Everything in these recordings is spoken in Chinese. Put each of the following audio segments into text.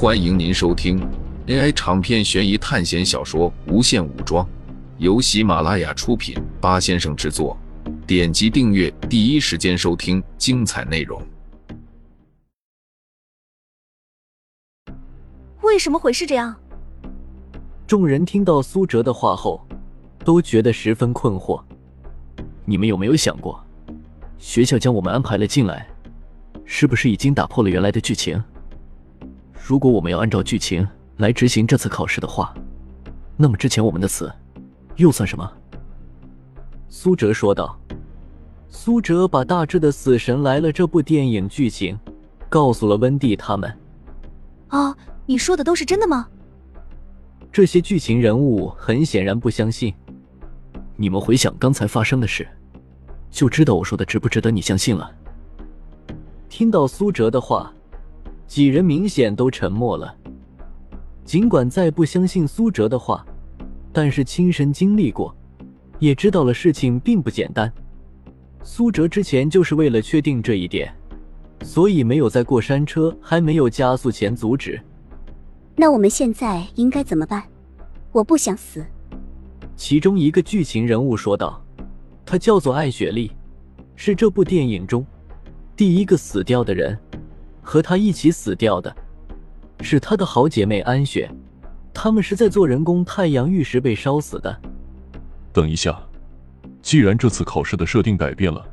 欢迎您收听 AI 长篇悬疑探险小说《无限武装》，由喜马拉雅出品，八先生制作。点击订阅，第一时间收听精彩内容。为什么会是这样？众人听到苏哲的话后，都觉得十分困惑。你们有没有想过，学校将我们安排了进来，是不是已经打破了原来的剧情？如果我们要按照剧情来执行这次考试的话，那么之前我们的死又算什么？苏哲说道。苏哲把大致的《死神来了》这部电影剧情告诉了温蒂他们。啊，你说的都是真的吗？这些剧情人物很显然不相信。你们回想刚才发生的事，就知道我说的值不值得你相信了。听到苏哲的话。几人明显都沉默了。尽管再不相信苏哲的话，但是亲身经历过，也知道了事情并不简单。苏哲之前就是为了确定这一点，所以没有在过山车还没有加速前阻止。那我们现在应该怎么办？我不想死。其中一个剧情人物说道：“他叫做艾雪莉，是这部电影中第一个死掉的人。”和他一起死掉的，是他的好姐妹安雪，他们是在做人工太阳浴时被烧死的。等一下，既然这次考试的设定改变了，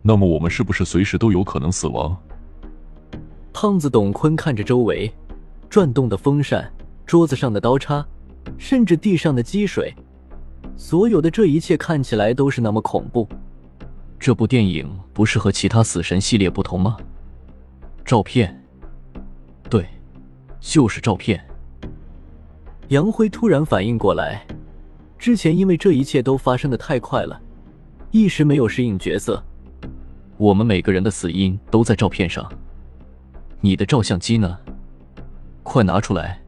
那么我们是不是随时都有可能死亡？胖子董坤看着周围转动的风扇、桌子上的刀叉，甚至地上的积水，所有的这一切看起来都是那么恐怖。这部电影不是和其他死神系列不同吗？照片，对，就是照片。杨辉突然反应过来，之前因为这一切都发生的太快了，一时没有适应角色。我们每个人的死因都在照片上，你的照相机呢？快拿出来，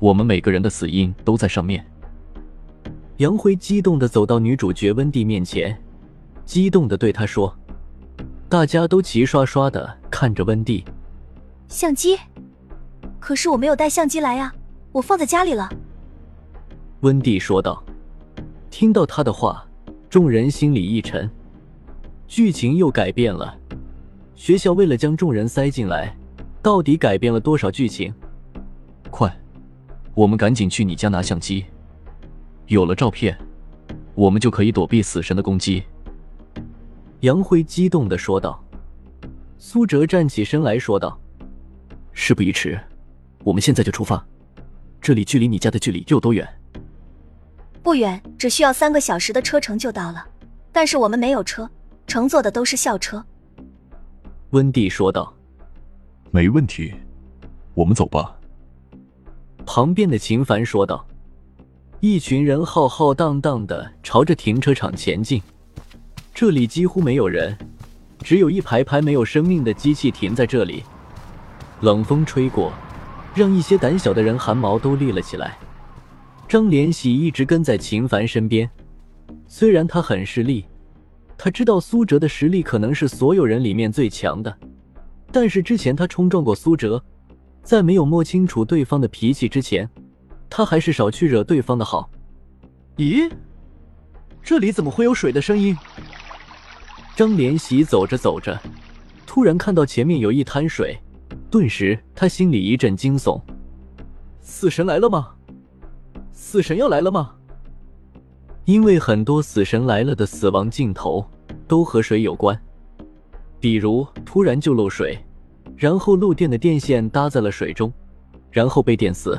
我们每个人的死因都在上面。杨辉激动的走到女主角温蒂面前，激动的对她说。大家都齐刷刷的看着温蒂，相机，可是我没有带相机来呀，我放在家里了。温蒂说道。听到他的话，众人心里一沉，剧情又改变了。学校为了将众人塞进来，到底改变了多少剧情？快，我们赶紧去你家拿相机，有了照片，我们就可以躲避死神的攻击。杨辉激动的说道：“苏哲站起身来说道，事不宜迟，我们现在就出发。这里距离你家的距离有多远？不远，只需要三个小时的车程就到了。但是我们没有车，乘坐的都是校车。”温蒂说道：“没问题，我们走吧。”旁边的秦凡说道：“一群人浩浩荡荡的朝着停车场前进。”这里几乎没有人，只有一排排没有生命的机器停在这里。冷风吹过，让一些胆小的人汗毛都立了起来。张连喜一直跟在秦凡身边，虽然他很势利，他知道苏哲的实力可能是所有人里面最强的，但是之前他冲撞过苏哲，在没有摸清楚对方的脾气之前，他还是少去惹对方的好。咦，这里怎么会有水的声音？张连喜走着走着，突然看到前面有一滩水，顿时他心里一阵惊悚。死神来了吗？死神要来了吗？因为很多死神来了的死亡镜头都和水有关，比如突然就漏水，然后漏电的电线搭在了水中，然后被电死。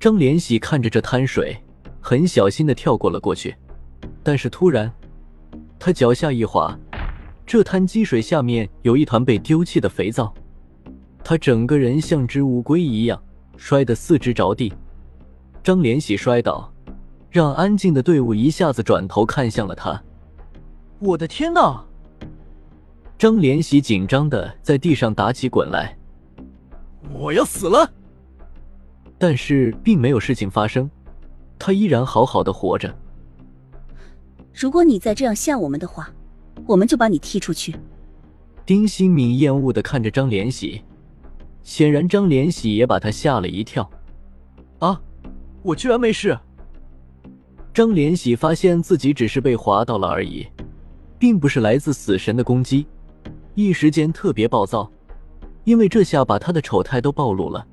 张连喜看着这滩水，很小心的跳过了过去，但是突然。他脚下一滑，这滩积水下面有一团被丢弃的肥皂，他整个人像只乌龟一样摔得四肢着地。张连喜摔倒，让安静的队伍一下子转头看向了他。我的天哪！张连喜紧张的在地上打起滚来。我要死了！但是并没有事情发生，他依然好好的活着。如果你再这样吓我们的话，我们就把你踢出去。丁新敏厌恶的看着张连喜，显然张连喜也把他吓了一跳。啊，我居然没事！张连喜发现自己只是被划到了而已，并不是来自死神的攻击，一时间特别暴躁，因为这下把他的丑态都暴露了。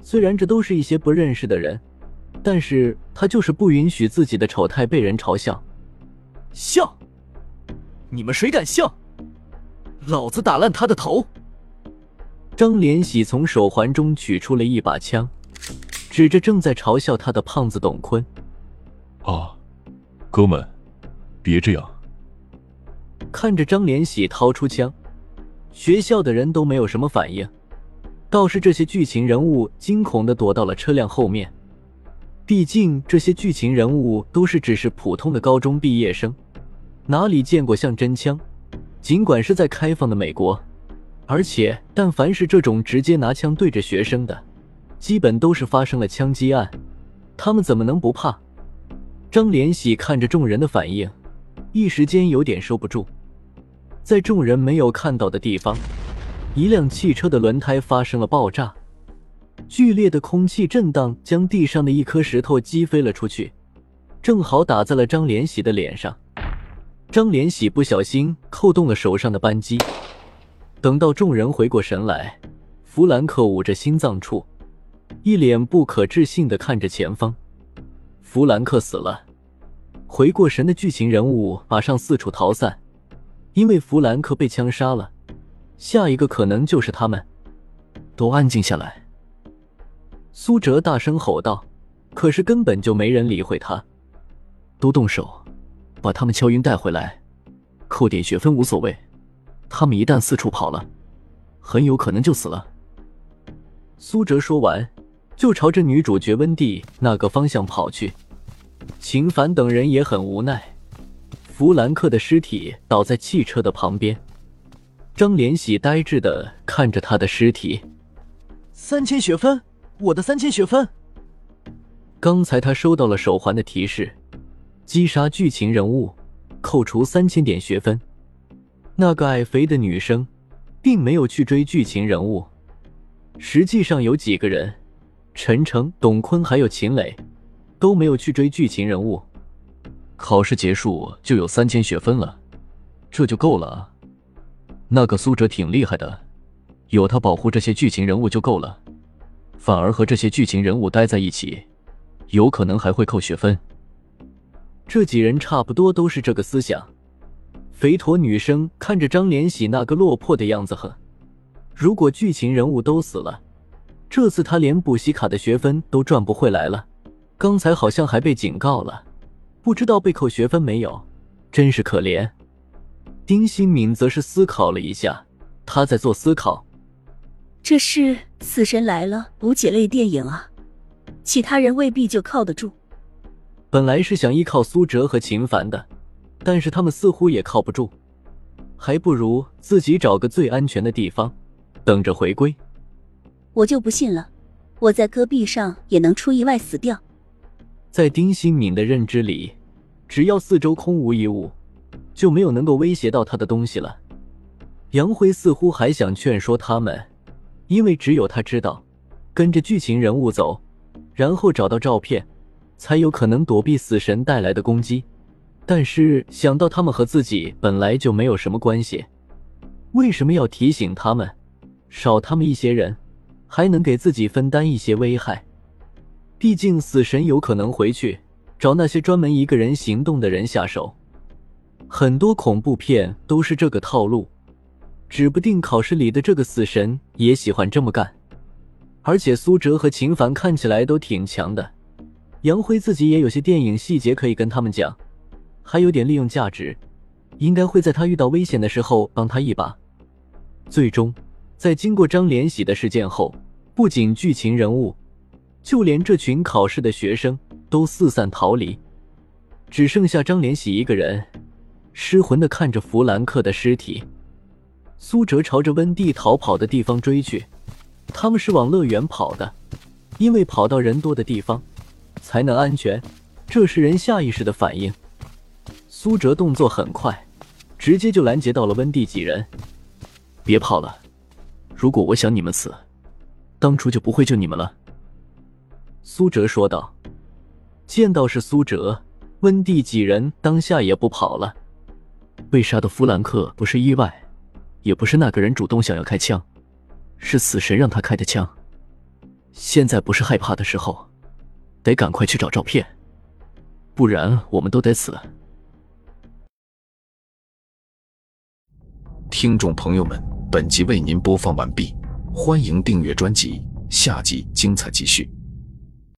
虽然这都是一些不认识的人，但是他就是不允许自己的丑态被人嘲笑。笑！你们谁敢笑？老子打烂他的头！张连喜从手环中取出了一把枪，指着正在嘲笑他的胖子董坤：“啊，哥们，别这样！”看着张连喜掏出枪，学校的人都没有什么反应，倒是这些剧情人物惊恐的躲到了车辆后面。毕竟这些剧情人物都是只是普通的高中毕业生，哪里见过像真枪？尽管是在开放的美国，而且但凡是这种直接拿枪对着学生的，基本都是发生了枪击案。他们怎么能不怕？张连喜看着众人的反应，一时间有点收不住。在众人没有看到的地方，一辆汽车的轮胎发生了爆炸，剧烈的空气震荡将地上的一颗石头击飞了出去，正好打在了张连喜的脸上。张连喜不小心扣动了手上的扳机，等到众人回过神来，弗兰克捂着心脏处，一脸不可置信的看着前方。弗兰克死了。回过神的剧情人物马上四处逃散，因为弗兰克被枪杀了，下一个可能就是他们。都安静下来！苏哲大声吼道，可是根本就没人理会他。都动手！把他们敲晕带回来，扣点学分无所谓。他们一旦四处跑了，很有可能就死了。苏哲说完，就朝着女主角温蒂那个方向跑去。秦凡等人也很无奈。弗兰克的尸体倒在汽车的旁边，张连喜呆滞的看着他的尸体。三千学分，我的三千学分。刚才他收到了手环的提示。击杀剧情人物，扣除三千点学分。那个矮肥的女生，并没有去追剧情人物。实际上有几个人，陈诚、董坤还有秦磊，都没有去追剧情人物。考试结束就有三千学分了，这就够了！那个苏哲挺厉害的，有他保护这些剧情人物就够了。反而和这些剧情人物待在一起，有可能还会扣学分。这几人差不多都是这个思想。肥驼女生看着张连喜那个落魄的样子，呵，如果剧情人物都死了，这次他连补习卡的学分都赚不回来了。刚才好像还被警告了，不知道被扣学分没有，真是可怜。丁新敏则是思考了一下，他在做思考。这是《死神来了》补解类电影啊，其他人未必就靠得住。本来是想依靠苏哲和秦凡的，但是他们似乎也靠不住，还不如自己找个最安全的地方，等着回归。我就不信了，我在戈壁上也能出意外死掉。在丁新敏的认知里，只要四周空无一物，就没有能够威胁到他的东西了。杨辉似乎还想劝说他们，因为只有他知道，跟着剧情人物走，然后找到照片。才有可能躲避死神带来的攻击，但是想到他们和自己本来就没有什么关系，为什么要提醒他们？少他们一些人，还能给自己分担一些危害。毕竟死神有可能回去找那些专门一个人行动的人下手，很多恐怖片都是这个套路，指不定考试里的这个死神也喜欢这么干。而且苏哲和秦凡看起来都挺强的。杨辉自己也有些电影细节可以跟他们讲，还有点利用价值，应该会在他遇到危险的时候帮他一把。最终，在经过张连喜的事件后，不仅剧情人物，就连这群考试的学生都四散逃离，只剩下张连喜一个人，失魂的看着弗兰克的尸体。苏哲朝着温蒂逃跑的地方追去，他们是往乐园跑的，因为跑到人多的地方。才能安全，这是人下意识的反应。苏哲动作很快，直接就拦截到了温蒂几人。别跑了，如果我想你们死，当初就不会救你们了。”苏哲说道。见到是苏哲，温蒂几人当下也不跑了。被杀的弗兰克不是意外，也不是那个人主动想要开枪，是死神让他开的枪。现在不是害怕的时候，得赶快去找照片，不然我们都得死。听众朋友们，本集为您播放完毕，欢迎订阅专辑，下集精彩继续。